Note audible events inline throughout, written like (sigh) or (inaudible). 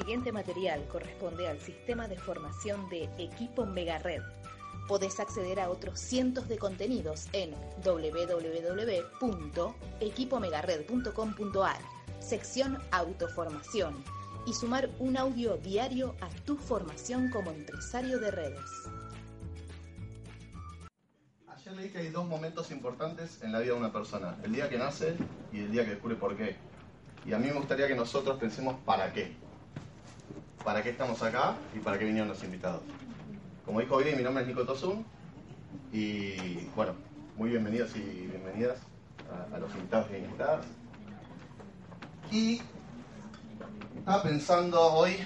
siguiente material corresponde al sistema de formación de Equipo Megared. Podés acceder a otros cientos de contenidos en www.equipomegared.com.ar, sección Autoformación, y sumar un audio diario a tu formación como empresario de redes. Ayer leí que hay dos momentos importantes en la vida de una persona, el día que nace y el día que descubre por qué. Y a mí me gustaría que nosotros pensemos para qué. ¿Para qué estamos acá y para qué vinieron los invitados? Como dijo Vivi, mi nombre es Nico Tosun y bueno, muy bienvenidos y bienvenidas a, a los invitados y invitadas. Y estaba pensando hoy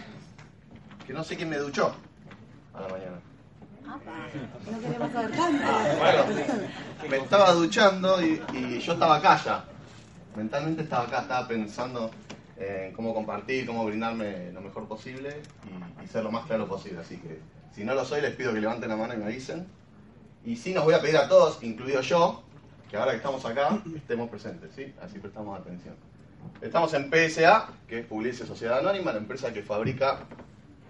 que no sé quién me duchó a la mañana. No queremos saber tanto. Bueno, me estaba duchando y, y yo estaba acá ya. Mentalmente estaba acá, estaba pensando en cómo compartir, cómo brindarme lo mejor posible y, y ser lo más claro posible. Así que si no lo soy, les pido que levanten la mano y me avisen. Y sí nos voy a pedir a todos, incluido yo, que ahora que estamos acá, estemos presentes, ¿sí? Así prestamos atención. Estamos en PSA, que es Publicidad Sociedad Anónima, la empresa que fabrica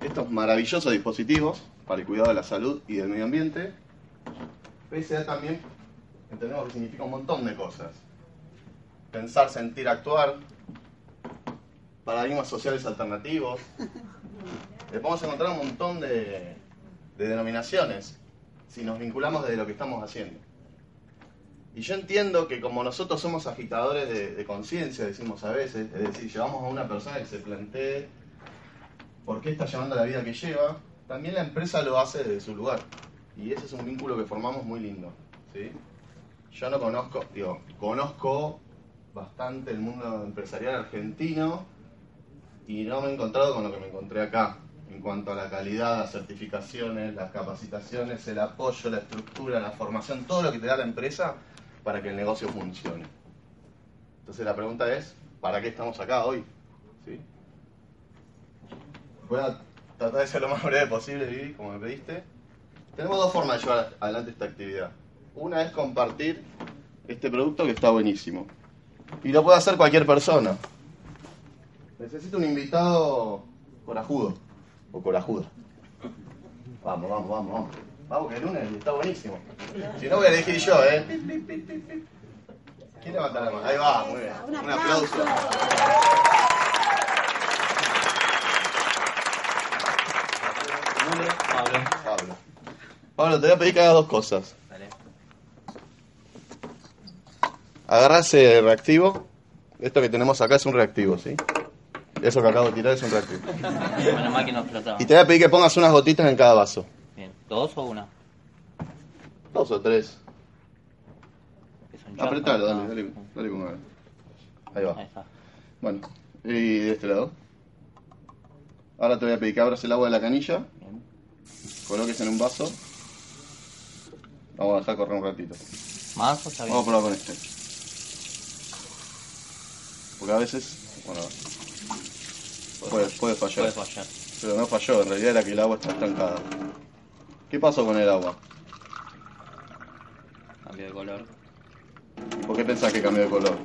estos maravillosos dispositivos para el cuidado de la salud y del medio ambiente. PSA también entendemos que significa un montón de cosas. Pensar, sentir, actuar, paradigmas sociales alternativos. Le podemos encontrar un montón de, de denominaciones si nos vinculamos desde lo que estamos haciendo. Y yo entiendo que como nosotros somos agitadores de, de conciencia, decimos a veces, es decir, llevamos a una persona que se plantee por qué está llevando la vida que lleva, también la empresa lo hace desde su lugar. Y ese es un vínculo que formamos muy lindo. ¿sí? Yo no conozco, digo, conozco bastante el mundo empresarial argentino y no me he encontrado con lo que me encontré acá en cuanto a la calidad, las certificaciones, las capacitaciones, el apoyo, la estructura, la formación, todo lo que te da la empresa para que el negocio funcione. Entonces la pregunta es, ¿para qué estamos acá hoy? ¿Sí? Voy a tratar de ser lo más breve posible, Vivi, como me pediste. Tenemos dos formas de llevar adelante esta actividad. Una es compartir este producto que está buenísimo. Y lo puede hacer cualquier persona. Necesito un invitado corajudo o corajuda. Vamos, vamos, vamos, vamos. Vamos, que el lunes está buenísimo. Si no, voy a elegir yo, ¿eh? ¿Quién levanta la mano? Ahí va, muy bien. Un aplauso. Pablo. Pablo. Pablo, te voy a pedir que hagas dos cosas. Dale. Agarra ese reactivo. Esto que tenemos acá es un reactivo, ¿sí? Eso que acabo de tirar es un reactivo. Menos mal que no explotaba. Y te voy a pedir que pongas unas gotitas en cada vaso. Bien. ¿Dos o una? Dos o tres. Apretalo, dale, dale, dale con ganas. Ahí va. Ahí está. Bueno, y de este lado. Ahora te voy a pedir que abras el agua de la canilla, Bien. coloques en un vaso. Vamos a dejar correr un ratito. ¿Más o está bien? Vamos a probar con este. Porque a veces, bueno, puede, puede fallar. Puede fallar. Pero no falló, en realidad era que el agua está estancada. ¿Qué pasó con el agua? Cambio de color. ¿Por qué pensás que cambió de color?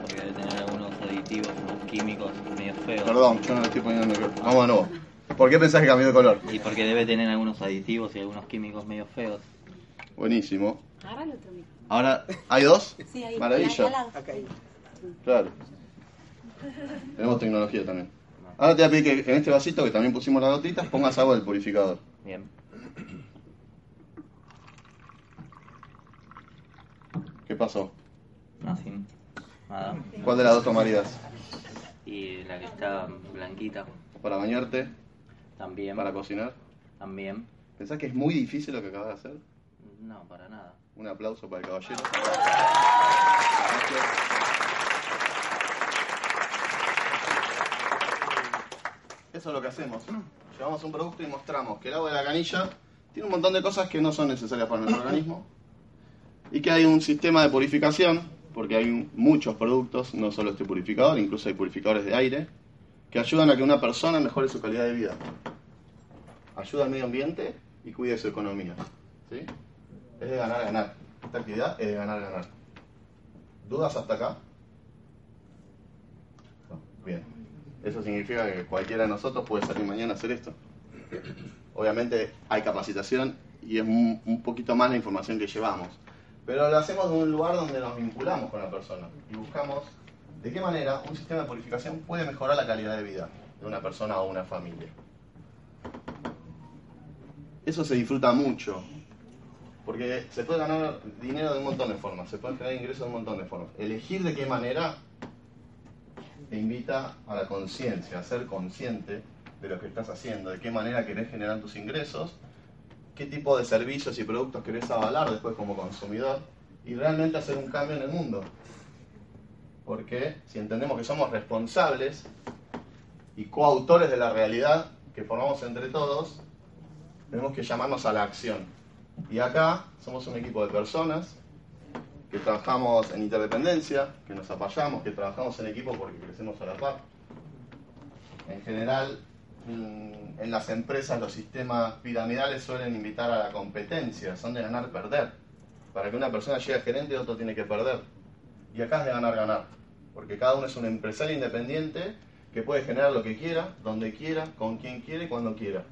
Porque debe tener algunos aditivos, unos químicos medio feos. Perdón, yo no le estoy poniendo micrófono. Vamos de nuevo. ¿Por qué pensás que cambió de color? Y porque debe tener algunos aditivos y algunos químicos medio feos. Buenísimo. Agarra el otro. Ahora, ¿hay dos? Sí, ahí. Maravilla. lado. Claro. Tenemos tecnología también. Ahora te voy a pedir que en este vasito que también pusimos las gotitas pongas agua del purificador. Bien. ¿Qué pasó? Así. Nada. ¿Cuál de las dos tomarías? Y la que está blanquita ¿Para bañarte? también. ¿Para cocinar? También. ¿Pensás que es muy difícil lo que acabas de hacer? No, para nada. Un aplauso para el caballero. Eso es lo que hacemos. Llevamos un producto y mostramos que el agua de la canilla tiene un montón de cosas que no son necesarias para nuestro organismo y que hay un sistema de purificación, porque hay muchos productos, no solo este purificador, incluso hay purificadores de aire, que ayudan a que una persona mejore su calidad de vida. Ayuda al medio ambiente y cuide su economía. ¿sí? Es de ganar, ganar. Esta actividad es de ganar, ganar. ¿Dudas hasta acá? Bien. Eso significa que cualquiera de nosotros puede salir mañana a hacer esto. Obviamente hay capacitación y es un, poquito más la información que llevamos. Pero lo hacemos de un lugar donde nos vinculamos con la persona y buscamos de qué manera un sistema de purificación puede mejorar la calidad de vida de una persona o una familia. Eso se disfruta mucho, porque se puede ganar dinero de un montón de formas, se pueden generar ingresos de un montón de formas. Elegir de qué manera te invita a la conciencia, a ser consciente de lo que estás haciendo, de qué manera querés generar tus ingresos, qué tipo de servicios y productos querés avalar después como consumidor y realmente hacer un cambio en el mundo. Porque si entendemos que somos responsables y coautores de la realidad que formamos entre todos, tenemos que llamarnos a la acción. Y acá somos un equipo de personas que trabajamos en interdependencia, que nos apoyamos, que trabajamos en equipo porque crecemos a la par. En general, mm, en las empresas los sistemas piramidales suelen invitar a la competencia, son de ganar-perder. Para que una persona llegue a gerente, otro tiene que perder. Y acá es de ganar-ganar, porque cada uno es un empresario independiente que puede generar lo que quiera, donde quiera, con quien quiera y cuando quiera.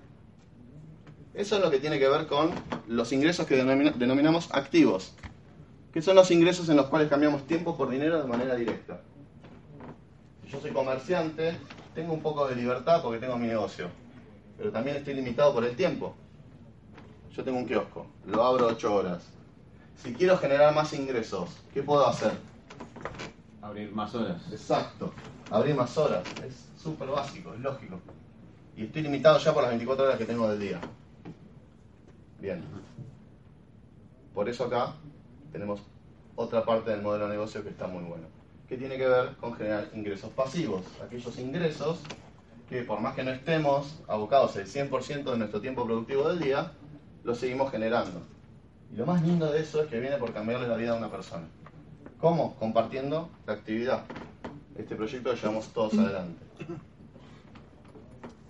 Eso es lo que tiene que ver con los ingresos que denomina- denominamos activos, que son los ingresos en los cuales cambiamos tiempo por dinero de manera directa. Si yo soy comerciante, tengo un poco de libertad porque tengo mi negocio, pero también estoy limitado por el tiempo. Yo tengo un kiosco, lo abro 8 horas. Si quiero generar más ingresos, ¿qué puedo hacer? Abrir más horas. Exacto, abrir más horas. Es súper básico, es lógico. Y estoy limitado ya por las 24 horas que tengo del día. Bien. Por eso acá tenemos otra parte del modelo de negocio que está muy bueno. Que tiene que ver con generar ingresos pasivos. Aquellos ingresos que por más que no estemos abocados el 100% de nuestro tiempo productivo del día, los seguimos generando. Y lo más lindo de eso es que viene por cambiarle la vida a una persona. ¿Cómo? Compartiendo la actividad. Este proyecto lo llevamos todos adelante.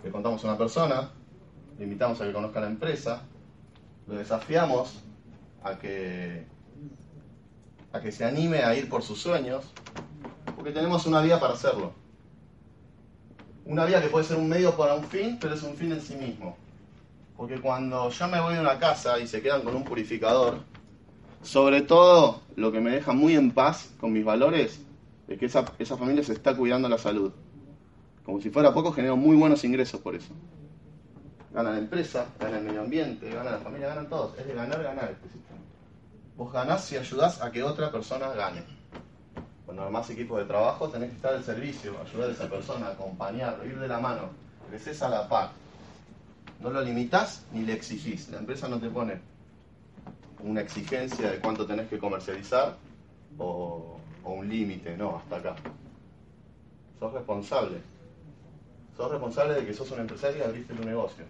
Le contamos a una persona, le invitamos a que conozca la empresa, lo desafiamos a que, a que se anime a ir por sus sueños, porque tenemos una vía para hacerlo. Una vía que puede ser un medio para un fin, pero es un fin en sí mismo. Porque cuando yo me voy de una casa y se quedan con un purificador, sobre todo lo que me deja muy en paz con mis valores es que esa, esa familia se está cuidando la salud. Como si fuera poco, genero muy buenos ingresos por eso. Gana la empresa, gana el medio ambiente, gana la familia, ganan todos. Es de ganar, ganar este sistema. Vos ganás si ayudás a que otra persona gane. Cuando armás equipos de trabajo tenés que estar al servicio, ayudar a esa persona, acompañarlo, ir de la mano. Creces a la par. No lo limitás ni le exigís. La empresa no te pone una exigencia de cuánto tenés que comercializar o, o un límite, no, hasta acá. Sos responsable. Sos responsable de que sos un empresario y abriste tu negocio.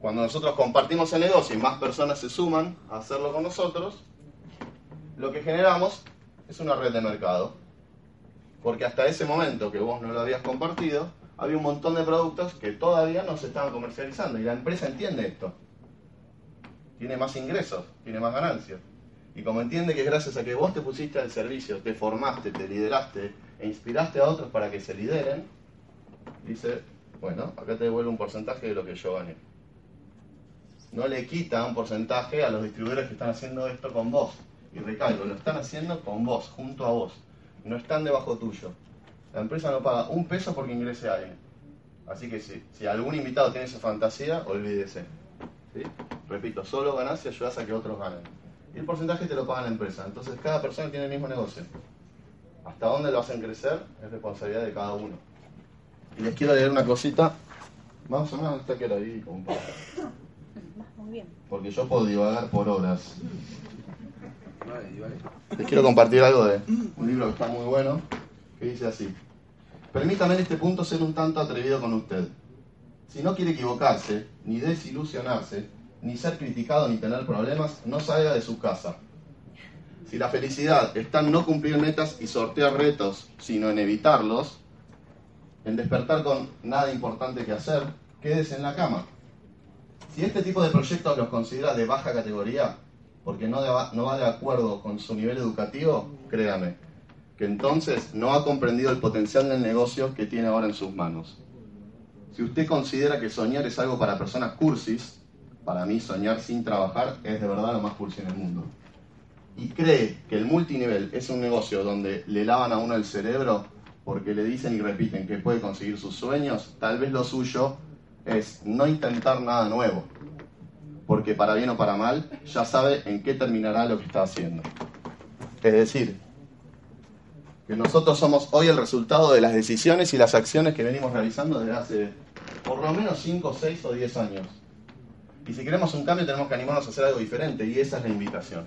Cuando nosotros compartimos el negocio y más personas se suman a hacerlo con nosotros, lo que generamos es una red de mercado. Porque hasta ese momento que vos no lo habías compartido, había un montón de productos que todavía no se estaban comercializando. Y la empresa entiende esto. Tiene más ingresos, tiene más ganancias. Y como entiende que gracias a que vos te pusiste al servicio, te formaste, te lideraste e inspiraste a otros para que se lideren, dice, bueno, acá te devuelvo un porcentaje de lo que yo gané. No le quita un porcentaje a los distribuidores que están haciendo esto con vos. Y recalco, lo están haciendo con vos, junto a vos. No están debajo tuyo. La empresa no paga un peso porque ingrese a alguien. Así que si, algún invitado tiene esa fantasía, olvídese. ¿sí? Repito, solo ganás si ayudas a que otros ganen. Y el porcentaje te lo paga la empresa. Entonces cada persona tiene el mismo negocio. Hasta dónde lo hacen crecer es responsabilidad de cada uno. Y les quiero leer una cosita. Más o menos hasta que la vi, compadre. Muy bien. Porque yo puedo divagar por horas. Les quiero compartir algo de un libro que está muy bueno, que dice así. Permítame en este punto ser un tanto atrevido con usted. Si no quiere equivocarse, ni desilusionarse, ni ser criticado, ni tener problemas, no salga de su casa. Si la felicidad está en no cumplir metas y sortear retos, sino en evitarlos, en despertar con nada importante que hacer, quédese en la cama. Si este tipo de proyectos los considera de baja categoría, porque no, no va de acuerdo con su nivel educativo, créame, que entonces no ha comprendido el potencial del negocio que tiene ahora en sus manos. Si usted considera que soñar es algo para personas cursis, para mí soñar sin trabajar es de verdad lo más cursi en el mundo. Y cree que el multinivel es un negocio donde le lavan a uno el cerebro porque le dicen y repiten que puede conseguir sus sueños, tal vez lo suyo es no intentar nada nuevo, porque para bien o para mal ya sabe en qué terminará lo que está haciendo. Es decir, que nosotros somos hoy el resultado de las decisiones y las acciones que venimos realizando desde hace por lo menos 5, 6 o 10 años. Y si queremos un cambio tenemos que animarnos a hacer algo diferente y esa es la invitación.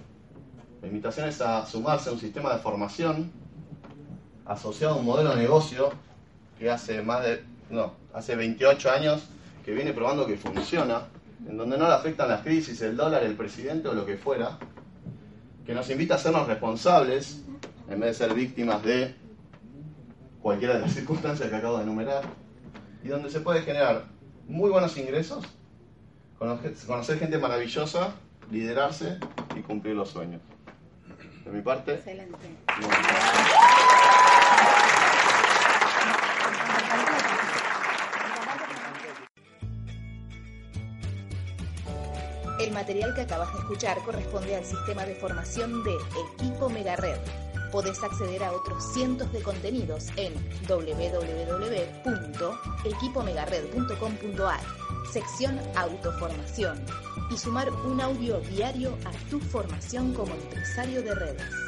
La invitación es a sumarse a un sistema de formación asociado a un modelo de negocio que hace más de, no, hace 28 años que viene probando que funciona, en donde no le afectan las crisis, el dólar, el presidente o lo que fuera, que nos invita a hacernos responsables en vez de ser víctimas de cualquiera de las (laughs) circunstancias que acabo de enumerar, y donde se puede generar muy buenos ingresos, conocer gente maravillosa, liderarse y cumplir los sueños. De mi parte. Excelente. El material que acabas de escuchar corresponde al sistema de formación de Equipo Megared. Podés acceder a otros cientos de contenidos en www.equipomegared.com.ar, sección Autoformación, y sumar un audio diario a tu formación como empresario de redes.